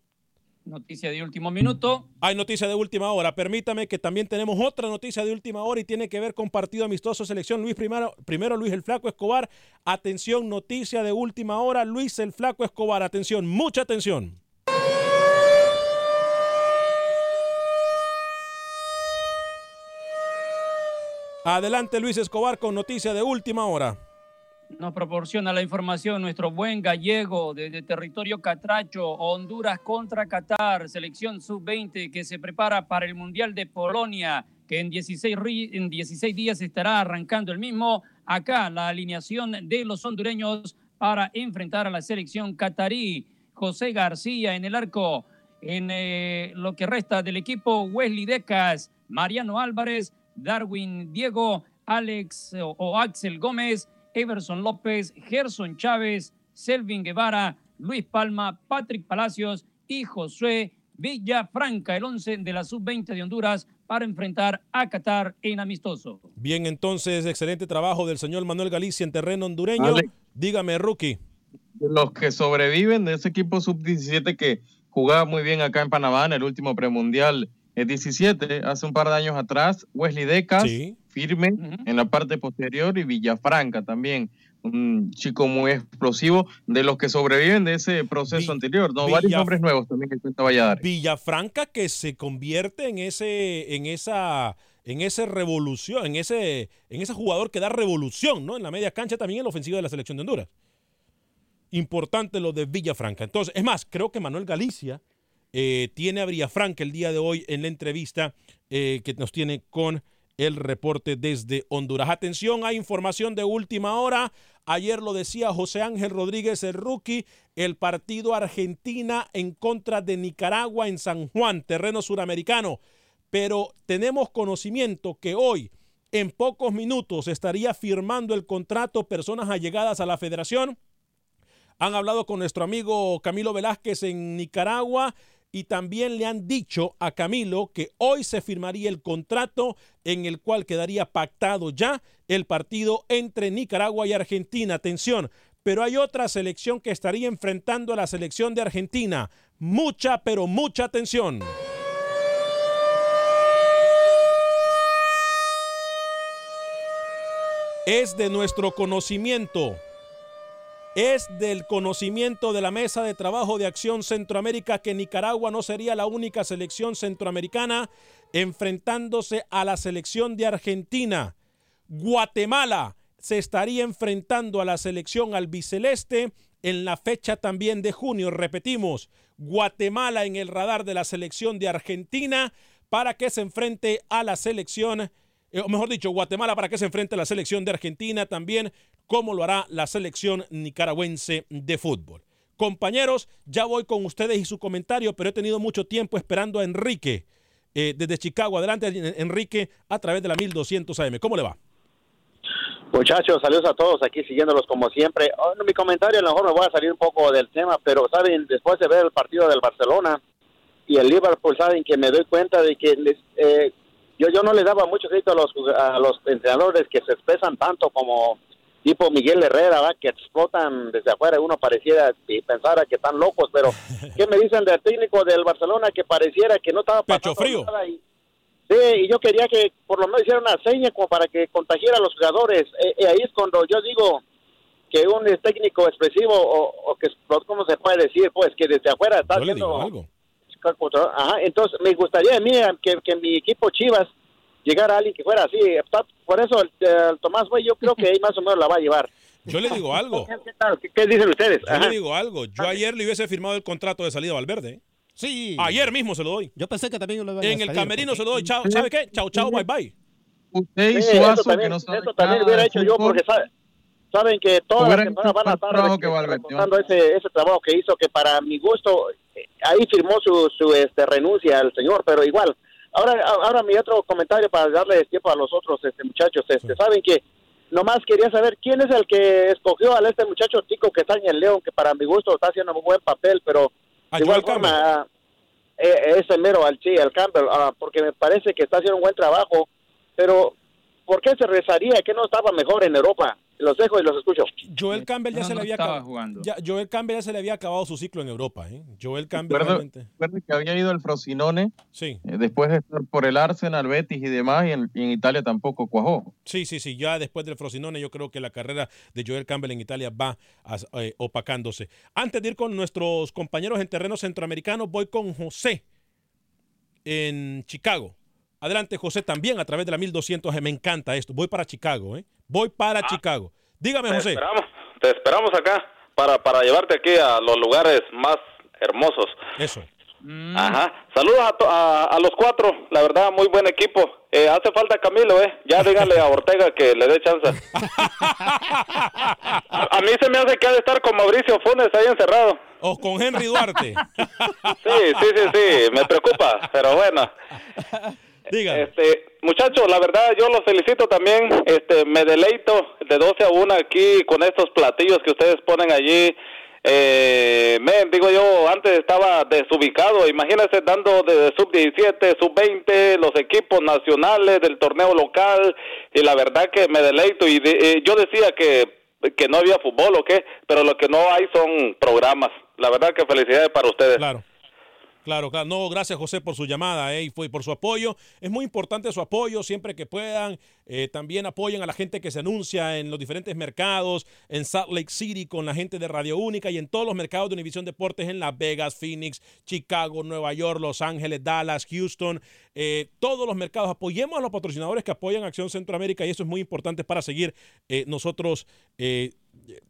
Noticia de último minuto.
Hay noticia de última hora. Permítame que también tenemos otra noticia de última hora y tiene que ver con partido amistoso selección Luis primero, primero Luis el Flaco Escobar. Atención, noticia de última hora. Luis el Flaco Escobar. Atención, mucha atención. Adelante Luis Escobar con noticia de última hora.
Nos proporciona la información nuestro buen gallego desde territorio catracho, Honduras contra Qatar, selección sub-20 que se prepara para el Mundial de Polonia, que en 16, ri- en 16 días estará arrancando el mismo. Acá la alineación de los hondureños para enfrentar a la selección catarí. José García en el arco. En eh, lo que resta del equipo, Wesley Decas, Mariano Álvarez, Darwin Diego, Alex o Axel Gómez, Everson López, Gerson Chávez, Selvin Guevara, Luis Palma, Patrick Palacios y Josué Villafranca, el 11 de la sub-20 de Honduras, para enfrentar a Qatar en amistoso.
Bien, entonces, excelente trabajo del señor Manuel Galicia en terreno hondureño.
Alex.
Dígame, rookie.
Los que sobreviven de ese equipo sub-17 que jugaba muy bien acá en Panamá en el último premundial 17, hace un par de años atrás, Wesley Decas, firme en la parte posterior, y Villafranca también, un chico muy explosivo, de los que sobreviven de ese proceso anterior. No, varios nombres nuevos también que cuenta Valladares.
Villafranca que se convierte en ese, en esa, en ese revolución, en ese, en ese jugador que da revolución, ¿no? En la media cancha también en la ofensiva de la selección de Honduras. Importante lo de Villafranca. Entonces, es más, creo que Manuel Galicia eh, tiene a Villafranca el día de hoy en la entrevista eh, que nos tiene con el reporte desde Honduras. Atención, hay información de última hora. Ayer lo decía José Ángel Rodríguez, el rookie, el partido Argentina en contra de Nicaragua en San Juan, terreno suramericano. Pero tenemos conocimiento que hoy, en pocos minutos, estaría firmando el contrato personas allegadas a la federación. Han hablado con nuestro amigo Camilo Velázquez en Nicaragua y también le han dicho a Camilo que hoy se firmaría el contrato en el cual quedaría pactado ya el partido entre Nicaragua y Argentina. Atención, pero hay otra selección que estaría enfrentando a la selección de Argentina. Mucha, pero mucha atención. Es de nuestro conocimiento es del conocimiento de la Mesa de Trabajo de Acción Centroamérica que Nicaragua no sería la única selección centroamericana enfrentándose a la selección de Argentina. Guatemala se estaría enfrentando a la selección albiceleste en la fecha también de junio. Repetimos, Guatemala en el radar de la selección de Argentina para que se enfrente a la selección eh, o mejor dicho, Guatemala para que se enfrente a la selección de Argentina también, como lo hará la selección nicaragüense de fútbol. Compañeros, ya voy con ustedes y su comentario, pero he tenido mucho tiempo esperando a Enrique eh, desde Chicago. Adelante, Enrique, a través de la 1200 AM. ¿Cómo le va?
Muchachos, saludos a todos aquí siguiendolos como siempre. Oh, mi comentario a lo mejor me voy a salir un poco del tema, pero saben, después de ver el partido del Barcelona y el Liverpool, saben que me doy cuenta de que les, eh, yo yo no le daba mucho crédito a los a los entrenadores que se expresan tanto como tipo Miguel Herrera, ¿va? que explotan desde afuera. Uno pareciera y pensara que están locos, pero ¿qué me dicen del técnico del Barcelona que pareciera que no estaba pasando
frío.
nada? Y, sí, y yo quería que por lo menos hiciera una seña como para que contagiara a los jugadores. Eh, eh, ahí es cuando yo digo que un técnico expresivo o, que, ¿cómo se puede decir? Pues que desde afuera está haciendo...
algo.
Ajá, entonces me gustaría a mí que, que mi equipo Chivas llegar a alguien que fuera así. Por eso el, Tomás Güey yo creo que ahí más o menos la va a llevar.
Yo le digo algo.
¿Qué, dicen ustedes?
Yo le digo algo. Yo ayer le hubiese firmado el contrato de salida a Valverde. ¿eh?
Sí.
Ayer mismo se lo doy.
Yo pensé que también lo iba
a En el camerino se lo doy. Chao, ¿Sabe qué? Chao, chao, bye bye.
Usted y eso también, eso también hubiera hecho yo porque saben que todas las semanas van a estar recordando ese, ese trabajo que hizo que para mi gusto eh, ahí firmó su, su este, renuncia al señor, pero igual Ahora, ahora mi otro comentario para darle tiempo a los otros este, muchachos. Este, Saben que nomás quería saber quién es el que escogió a este muchacho chico que está en el León, que para mi gusto está haciendo un buen papel, pero de igual forma, eh, ese mero al sí, al Campbell, ah, porque me parece que está haciendo un buen trabajo, pero ¿por qué se rezaría que no estaba mejor en Europa? Los dejo y los escucho.
Joel Campbell ya se le había acabado. Ya, Joel Campbell ya se le había acabado su ciclo en Europa. ¿eh? Joel Campbell realmente...
que había ido al Frosinone.
Sí.
Eh, después de estar por el Arsenal, Betis y demás, y en, Italia tampoco cuajó.
Sí, sí, sí. Ya después del Frosinone, yo creo que la carrera de Joel Campbell en Italia va eh, opacándose. Antes de ir con nuestros compañeros en terreno centroamericano, voy con José en Chicago. Adelante, José, también a través de la 1200. Me encanta esto. Voy para Chicago, ¿eh? Voy para ah. Chicago. Dígame,
te
José.
Esperamos, te esperamos acá para, para llevarte aquí a los lugares más hermosos.
Eso.
Mm. Ajá. Saludos a, a, los cuatro. La verdad, muy buen equipo. Eh, hace falta Camilo, ¿eh? Ya díganle a Ortega que le dé chance. a, mí se me hace que ha de estar con Mauricio Funes ahí encerrado.
O con Henry Duarte.
sí, sí, sí, sí. Me preocupa, pero bueno.
Diga.
Este, muchachos, la verdad yo los felicito también. Este, me deleito de 12 a 1 aquí con estos platillos que ustedes ponen allí. Eh, me, digo yo, antes estaba desubicado. Imagínense dando de sub 17, sub 20, los equipos nacionales del torneo local. Y la verdad que me deleito. Y eh, yo decía que, que no había fútbol o qué, pero lo que no hay son programas. La verdad que felicidades para ustedes.
Claro. Claro, claro. No, gracias José por su llamada eh, y por su apoyo. Es muy importante su apoyo siempre que puedan. Eh, también apoyen a la gente que se anuncia en los diferentes mercados, en Salt Lake City con la gente de Radio Única y en todos los mercados de Univisión Deportes en Las Vegas, Phoenix, Chicago, Nueva York, Los Ángeles, Dallas, Houston. Eh, todos los mercados. Apoyemos a los patrocinadores que apoyan Acción Centroamérica y eso es muy importante para seguir eh, nosotros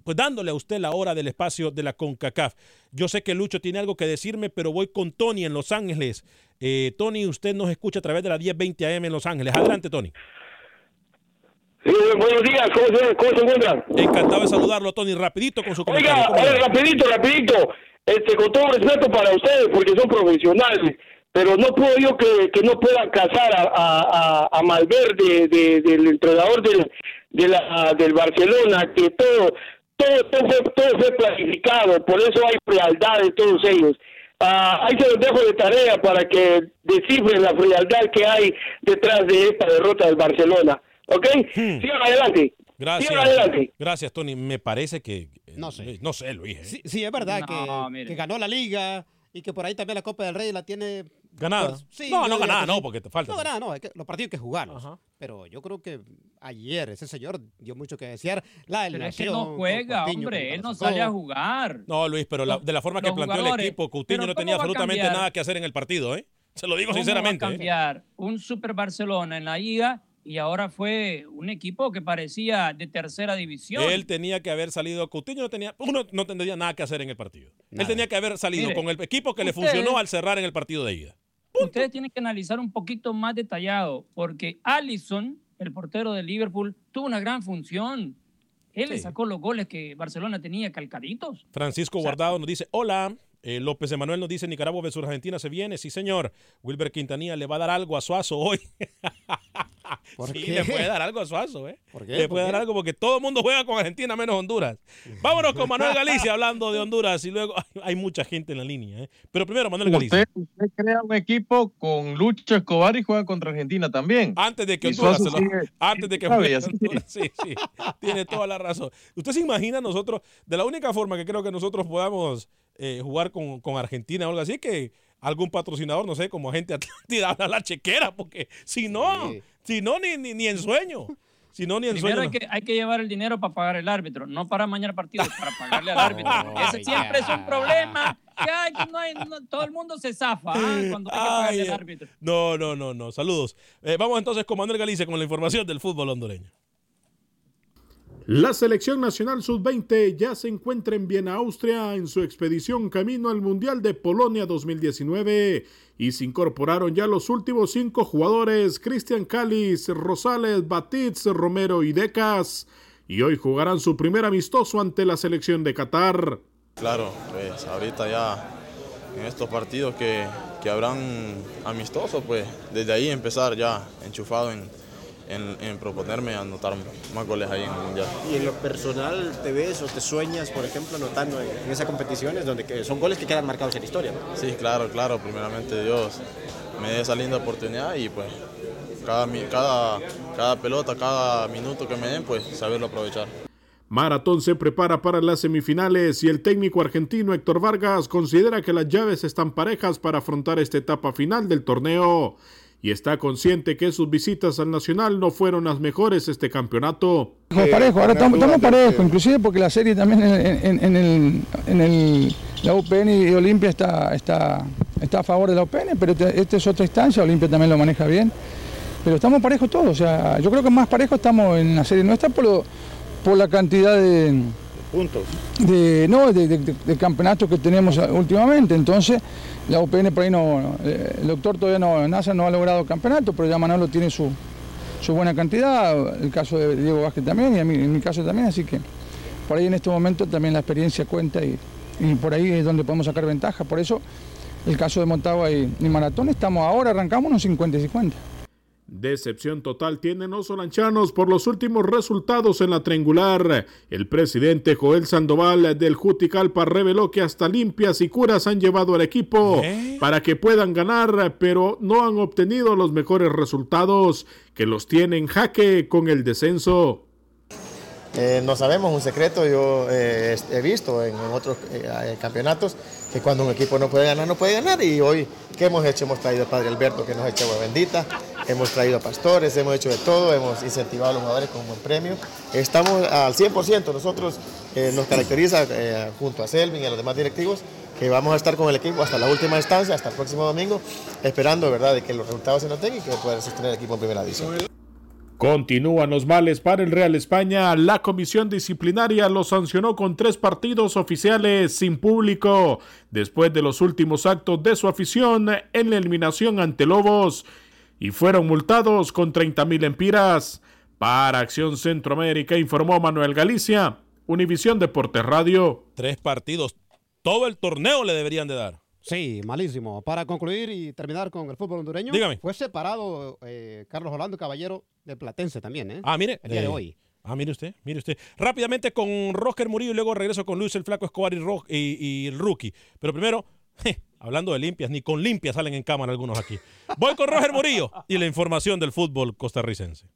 pues dándole a usted la hora del espacio de la CONCACAF. Yo sé que Lucho tiene algo que decirme, pero voy con Tony en Los Ángeles. Tony, usted nos escucha a través de la 1020 AM en Los Ángeles. Adelante, Tony.
Sí, buenos días, ¿cómo se, cómo se encuentran?
Encantado de saludarlo, Tony. Rapidito con su
comentario. Oiga, rapidito, rapidito. Este, con todo respeto para ustedes, porque son profesionales, pero no puedo yo que, que no puedan casar a, a, a Malverde, del entrenador del, de la, del Barcelona, que todo, todo, todo, fue, todo fue planificado, por eso hay frialdad de todos ellos. Ah, ahí se los dejo de tarea para que descifren la frialdad que hay detrás de esta derrota del Barcelona. ¿Ok? Hmm. Sigan adelante.
Gracias.
Sigan adelante.
Gracias, Tony. Me parece que.
No sé.
No sé, Luis. ¿eh?
Sí, sí, es verdad que, que ganó la liga y que por ahí también la Copa del Rey la tiene
Ganada.
sí,
no, no ganada, no, porque te falta.
No ganada, no, los partidos que jugamos. Pero yo creo que ayer ese señor dio mucho que decir. La
pero es que no juega, hombre, él no sale a jugar.
No, Luis, pero de la forma que planteó el equipo, Coutinho no tenía absolutamente nada que hacer en el partido, ¿eh? Se lo digo sinceramente.
Va a ¿eh? cambiar un Super Barcelona en la liga y ahora fue un equipo que parecía de tercera división.
Él tenía que haber salido, Coutinho no tenía, uno no tendría nada que hacer en el partido. Él tenía que haber salido con el equipo que le funcionó al cerrar en el partido de ida.
Ustedes tienen que analizar un poquito más detallado, porque Allison, el portero de Liverpool, tuvo una gran función. Él le sacó los goles que Barcelona tenía calcaditos.
Francisco Guardado nos dice, hola, eh, López Emanuel nos dice Nicaragua versus Argentina se viene, sí señor. Wilber Quintanilla le va a dar algo a Suazo hoy. sí, le puede dar algo a Suazo, ¿eh? Le puede dar algo porque todo el mundo juega con Argentina menos Honduras. Vámonos con Manuel Galicia hablando de Honduras y luego hay mucha gente en la línea, ¿eh? Pero primero Manuel Galicia.
Usted, crea un equipo con Lucho Escobar y juega contra Argentina también.
Antes de que Honduras se lo, antes de que juegue Sí, sí. Tiene toda la razón. Usted se imagina nosotros de la única forma que creo que nosotros podamos eh, jugar con, con, Argentina o algo así, que algún patrocinador, no sé, como gente Atlántida, a la chequera, porque si no, si no, ni, ni, ni, en sueño. Si no, ni en
Primero
sueño.
Hay, que, hay que llevar el dinero para pagar el árbitro, no para mañana partido, para pagarle al árbitro. Ese siempre es un problema. Que hay, no hay, todo el mundo se zafa ¿ah? cuando hay que pagarle al árbitro.
No, no, no, no. Saludos. Eh, vamos entonces con Manuel Galicia con la información del fútbol hondureño.
La selección nacional sub-20 ya se encuentra en Viena, Austria, en su expedición camino al Mundial de Polonia 2019 y se incorporaron ya los últimos cinco jugadores, Cristian Calis, Rosales, Batitz, Romero y Decas, y hoy jugarán su primer amistoso ante la selección de Qatar.
Claro, pues ahorita ya en estos partidos que, que habrán amistosos, pues desde ahí empezar ya enchufado en en, proponerme anotar más goles ahí en el Mundial.
¿Y en lo personal te ves o te sueñas, por ejemplo, anotando en, esas competiciones donde son goles que quedan marcados en la historia?
Sí, claro, claro. Primeramente Dios me dé esa linda oportunidad y pues cada, cada, cada pelota, cada minuto que me den, pues saberlo aprovechar.
Maratón se prepara para las semifinales y el técnico argentino Héctor Vargas considera que las llaves están parejas para afrontar esta etapa final del torneo y está consciente que sus visitas al Nacional no fueron las mejores este campeonato.
parejo, ahora estamos, parejos, inclusive porque la serie también en, el, en el, la UPN y Olimpia está, está, está a favor de la UPN, pero esta este es otra instancia, Olimpia también lo maneja bien. Pero estamos parejos todos, o sea, yo creo que más parejo estamos en la serie nuestra por, por la cantidad de
puntos.
De, no, de, campeonatos que tenemos últimamente. Entonces, la UPN por ahí no, eh, el doctor todavía no, NASA no ha logrado campeonato, pero ya Manolo tiene su, su buena cantidad, el caso de Diego Vázquez también y en mi caso también, así que por ahí en este momento también la experiencia cuenta y, y por ahí es donde podemos sacar ventaja. Por eso el caso de Montagua y, y Maratón estamos ahora, arrancamos unos 50 y 50.
Decepción total tienen los solanchanos por los últimos resultados en la triangular. El presidente Joel Sandoval del Juticalpa reveló que hasta limpias y curas han llevado al equipo ¿Eh? para que puedan ganar, pero no han obtenido los mejores resultados que los tienen jaque con el descenso.
Eh, no sabemos, un secreto, yo eh, he visto en, otros eh, campeonatos que cuando un equipo no puede ganar, no puede ganar. Y hoy, ¿qué hemos hecho? Hemos traído a Padre Alberto que nos ha hecho agua bendita, hemos traído a pastores, hemos hecho de todo, hemos incentivado a los jugadores con un buen premio. Estamos al 100%, nosotros nos caracteriza junto a Selvin y a los demás directivos que vamos a estar con el equipo hasta la última instancia, hasta el próximo domingo, esperando ¿verdad? de que los resultados se noten y que pueda sostener el equipo en primera división.
Continúan los males para el Real España. La comisión disciplinaria lo sancionó con tres partidos oficiales sin público después de los últimos actos de su afición en la eliminación ante Lobos y fueron multados con 30 mil empiras. Para Acción Centroamérica informó Manuel Galicia, Univisión Deportes Radio.
Tres partidos, todo el torneo le deberían de dar.
Sí, malísimo. Para concluir y terminar con el fútbol hondureño,
Dígame.
fue separado eh, Carlos Orlando Caballero del Platense también, ¿eh?
Ah, mire.
El día de
eh,
hoy.
Ah, mire usted, mire usted. Rápidamente con Roger Murillo y luego regreso con Luis el Flaco Escobar y, y, el Rookie. Pero primero, hablando de limpias, ni con limpias salen en cámara algunos aquí. Voy con Roger Murillo y la información del fútbol costarricense.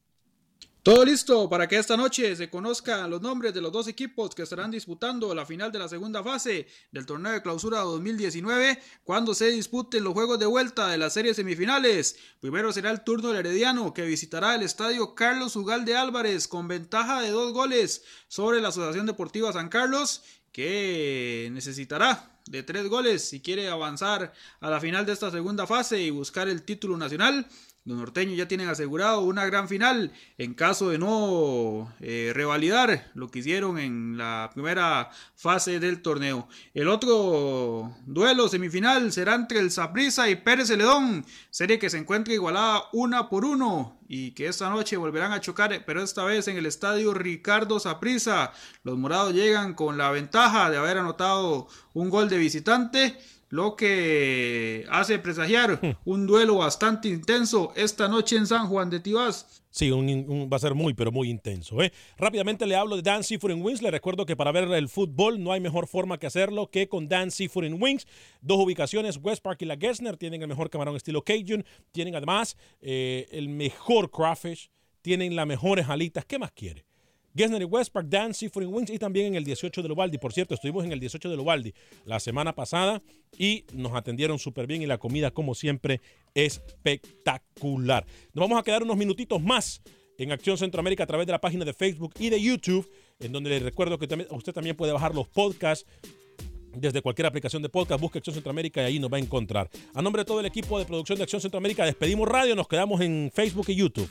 Todo listo para que esta noche se conozcan los nombres de los dos equipos que estarán disputando la final de la segunda fase del torneo de clausura 2019 cuando se disputen los juegos de vuelta de las series semifinales. Primero será el turno del Herediano que visitará el estadio Carlos Ugalde Álvarez con ventaja de dos goles sobre la Asociación Deportiva San Carlos que necesitará de tres goles si quiere avanzar a la final de esta segunda fase y buscar el título nacional. Los norteños ya tienen asegurado una gran final en caso de no eh, revalidar lo que hicieron en la primera fase del torneo. El otro duelo semifinal será entre el Saprissa y Pérez Celedón, serie que se encuentra igualada una por uno y que esta noche volverán a chocar, pero esta vez en el estadio Ricardo Saprissa. Los morados llegan con la ventaja de haber anotado un gol de visitante lo que hace presagiar hmm. un duelo bastante intenso esta noche en San Juan de Tibás.
Sí, va a ser muy, pero muy intenso. ¿eh? Rápidamente le hablo de Dan Seafood Wings. Le recuerdo que para ver el fútbol no hay mejor forma que hacerlo que con Dan Seafood Wings. Dos ubicaciones, West Park y la Gessner. Tienen el mejor camarón estilo Cajun. Tienen además eh, el mejor crawfish. Tienen las mejores alitas. ¿Qué más quiere? Gessner y West Park, Dan, Seafood Wings y también en el 18 de Lovaldi. Por cierto, estuvimos en el 18 de Lovaldi la semana pasada y nos atendieron súper bien y la comida, como siempre, espectacular. Nos vamos a quedar unos minutitos más en Acción Centroamérica a través de la página de Facebook y de YouTube, en donde les recuerdo que usted también puede bajar los podcasts desde cualquier aplicación de podcast, busque Acción Centroamérica y ahí nos va a encontrar. A nombre de todo el equipo de producción de Acción Centroamérica, despedimos radio, nos quedamos en Facebook y YouTube.